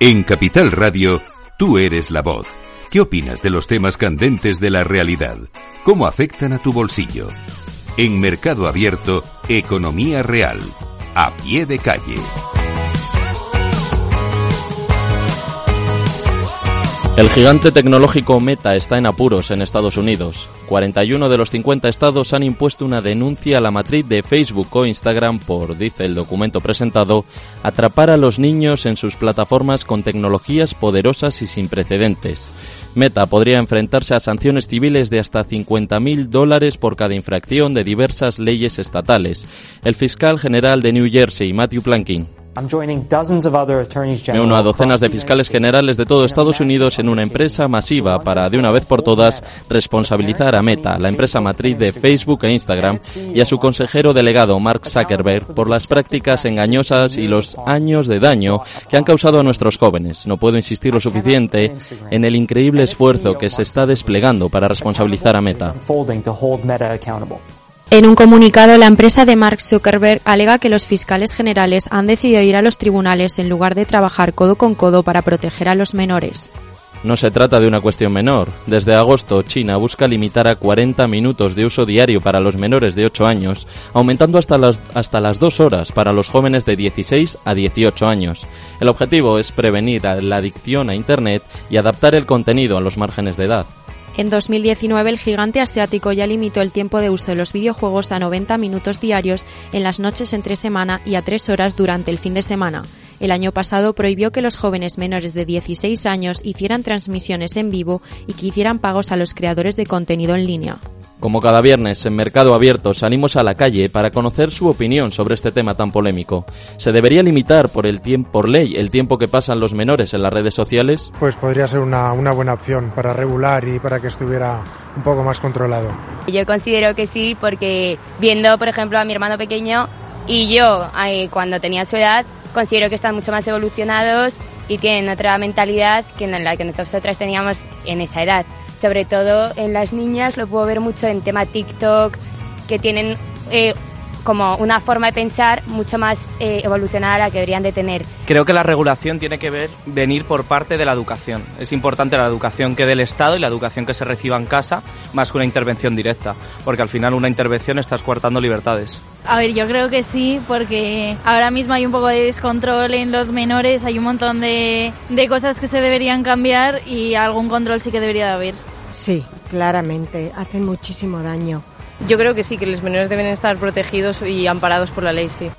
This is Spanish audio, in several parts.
En Capital Radio, tú eres la voz. ¿Qué opinas de los temas candentes de la realidad? ¿Cómo afectan a tu bolsillo? En Mercado Abierto, Economía Real. A pie de calle. El gigante tecnológico Meta está en apuros en Estados Unidos. 41 de los 50 estados han impuesto una denuncia a la matriz de Facebook o Instagram por, dice el documento presentado, atrapar a los niños en sus plataformas con tecnologías poderosas y sin precedentes. Meta podría enfrentarse a sanciones civiles de hasta 50.000 dólares por cada infracción de diversas leyes estatales. El fiscal general de New Jersey, Matthew Planking, me uno a docenas de fiscales generales de todo Estados Unidos en una empresa masiva para, de una vez por todas, responsabilizar a Meta, la empresa matriz de Facebook e Instagram, y a su consejero delegado Mark Zuckerberg por las prácticas engañosas y los años de daño que han causado a nuestros jóvenes. No puedo insistir lo suficiente en el increíble esfuerzo que se está desplegando para responsabilizar a Meta. En un comunicado, la empresa de Mark Zuckerberg alega que los fiscales generales han decidido ir a los tribunales en lugar de trabajar codo con codo para proteger a los menores. No se trata de una cuestión menor. Desde agosto, China busca limitar a 40 minutos de uso diario para los menores de 8 años, aumentando hasta las, hasta las 2 horas para los jóvenes de 16 a 18 años. El objetivo es prevenir la adicción a Internet y adaptar el contenido a los márgenes de edad. En 2019 el gigante asiático ya limitó el tiempo de uso de los videojuegos a 90 minutos diarios en las noches entre semana y a 3 horas durante el fin de semana. El año pasado prohibió que los jóvenes menores de 16 años hicieran transmisiones en vivo y que hicieran pagos a los creadores de contenido en línea. Como cada viernes en Mercado Abierto salimos a la calle para conocer su opinión sobre este tema tan polémico. ¿Se debería limitar por, el tiempo, por ley el tiempo que pasan los menores en las redes sociales? Pues podría ser una, una buena opción para regular y para que estuviera un poco más controlado. Yo considero que sí porque viendo por ejemplo a mi hermano pequeño y yo cuando tenía su edad considero que están mucho más evolucionados y tienen otra mentalidad que en la que nosotros teníamos en esa edad sobre todo en las niñas, lo puedo ver mucho en tema TikTok, que tienen eh, como una forma de pensar mucho más eh, evolucionada a la que deberían de tener. Creo que la regulación tiene que ver, venir por parte de la educación. Es importante la educación que dé el Estado y la educación que se reciba en casa, más que una intervención directa, porque al final una intervención está escuartando libertades. A ver, yo creo que sí, porque ahora mismo hay un poco de descontrol en los menores, hay un montón de, de cosas que se deberían cambiar y algún control sí que debería de haber. Sí, claramente, hacen muchísimo daño. Yo creo que sí, que los menores deben estar protegidos y amparados por la ley, sí.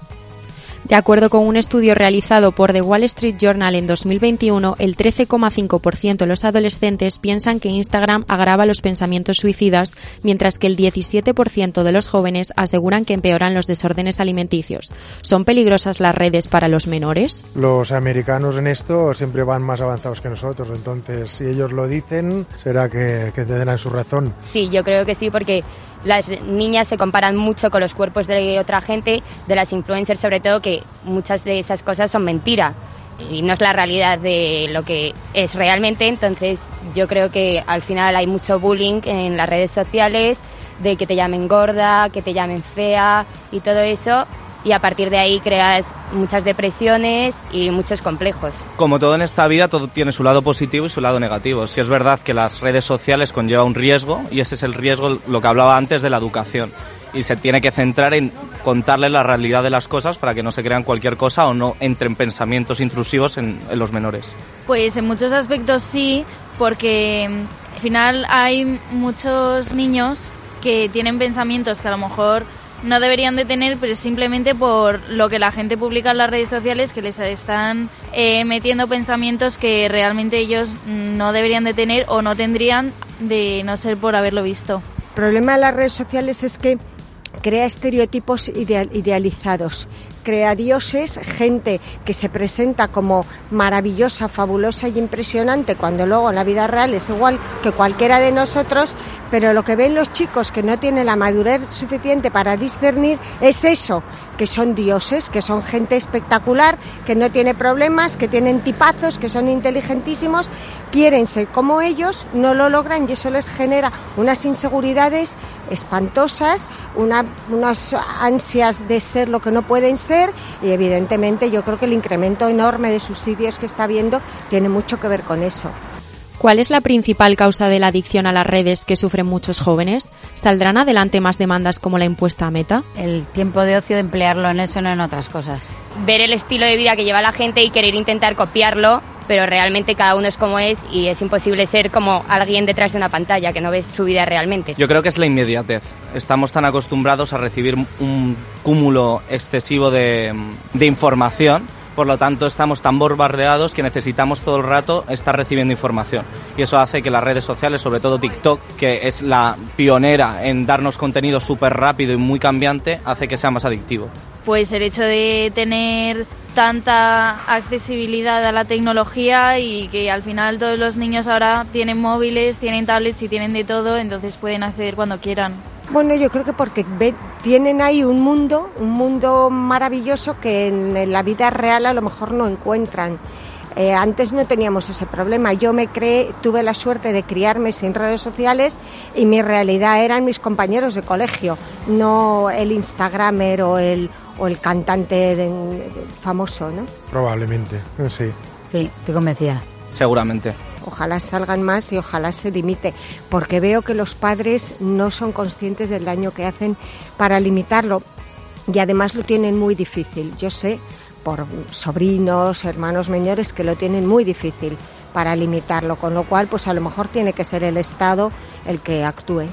De acuerdo con un estudio realizado por The Wall Street Journal en 2021, el 13,5% de los adolescentes piensan que Instagram agrava los pensamientos suicidas, mientras que el 17% de los jóvenes aseguran que empeoran los desórdenes alimenticios. ¿Son peligrosas las redes para los menores? Los americanos en esto siempre van más avanzados que nosotros, entonces si ellos lo dicen, será que, que tendrán su razón. Sí, yo creo que sí, porque las niñas se comparan mucho con los cuerpos de otra gente, de las influencers sobre todo, que muchas de esas cosas son mentira y no es la realidad de lo que es realmente. Entonces yo creo que al final hay mucho bullying en las redes sociales, de que te llamen gorda, que te llamen fea y todo eso y a partir de ahí creas muchas depresiones y muchos complejos. Como todo en esta vida, todo tiene su lado positivo y su lado negativo. Si es verdad que las redes sociales conlleva un riesgo y ese es el riesgo, lo que hablaba antes de la educación. Y se tiene que centrar en contarle la realidad de las cosas para que no se crean cualquier cosa o no entren pensamientos intrusivos en, en los menores. Pues en muchos aspectos sí, porque mm, al final hay muchos niños que tienen pensamientos que a lo mejor no deberían de tener, pero simplemente por lo que la gente publica en las redes sociales, que les están eh, metiendo pensamientos que realmente ellos no deberían de tener o no tendrían de no ser por haberlo visto. El problema de las redes sociales es que crea estereotipos idealizados, crea dioses, gente que se presenta como maravillosa, fabulosa y impresionante, cuando luego en la vida real es igual que cualquiera de nosotros, pero lo que ven los chicos que no tienen la madurez suficiente para discernir es eso, que son dioses, que son gente espectacular, que no tiene problemas, que tienen tipazos, que son inteligentísimos quieren ser como ellos, no lo logran y eso les genera unas inseguridades espantosas, unas ansias de ser lo que no pueden ser y evidentemente yo creo que el incremento enorme de subsidios que está habiendo tiene mucho que ver con eso. ¿Cuál es la principal causa de la adicción a las redes que sufren muchos jóvenes? ¿Saldrán adelante más demandas como la impuesta a Meta? El tiempo de ocio de emplearlo en eso, no en otras cosas. Ver el estilo de vida que lleva la gente y querer intentar copiarlo, pero realmente cada uno es como es y es imposible ser como alguien detrás de una pantalla que no ves su vida realmente. Yo creo que es la inmediatez. Estamos tan acostumbrados a recibir un cúmulo excesivo de, de información por lo tanto estamos tan bombardeados que necesitamos todo el rato estar recibiendo información. Y eso hace que las redes sociales, sobre todo TikTok, que es la pionera en darnos contenido súper rápido y muy cambiante, hace que sea más adictivo. Pues el hecho de tener tanta accesibilidad a la tecnología y que al final todos los niños ahora tienen móviles, tienen tablets y tienen de todo, entonces pueden acceder cuando quieran. Bueno, yo creo que porque tienen ahí un mundo, un mundo maravilloso que en la vida real a lo mejor no encuentran. Eh, antes no teníamos ese problema. Yo me creé, tuve la suerte de criarme sin redes sociales y mi realidad eran mis compañeros de colegio, no el Instagramer o el, o el cantante famoso, ¿no? Probablemente, sí. Sí, te convencía. Seguramente ojalá salgan más y ojalá se limite, porque veo que los padres no son conscientes del daño que hacen para limitarlo y además lo tienen muy difícil. Yo sé por sobrinos, hermanos menores que lo tienen muy difícil para limitarlo, con lo cual pues a lo mejor tiene que ser el Estado el que actúe.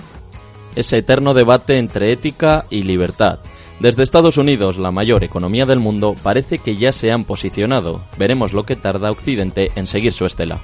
Ese eterno debate entre ética y libertad. Desde Estados Unidos, la mayor economía del mundo, parece que ya se han posicionado. Veremos lo que tarda Occidente en seguir su estela.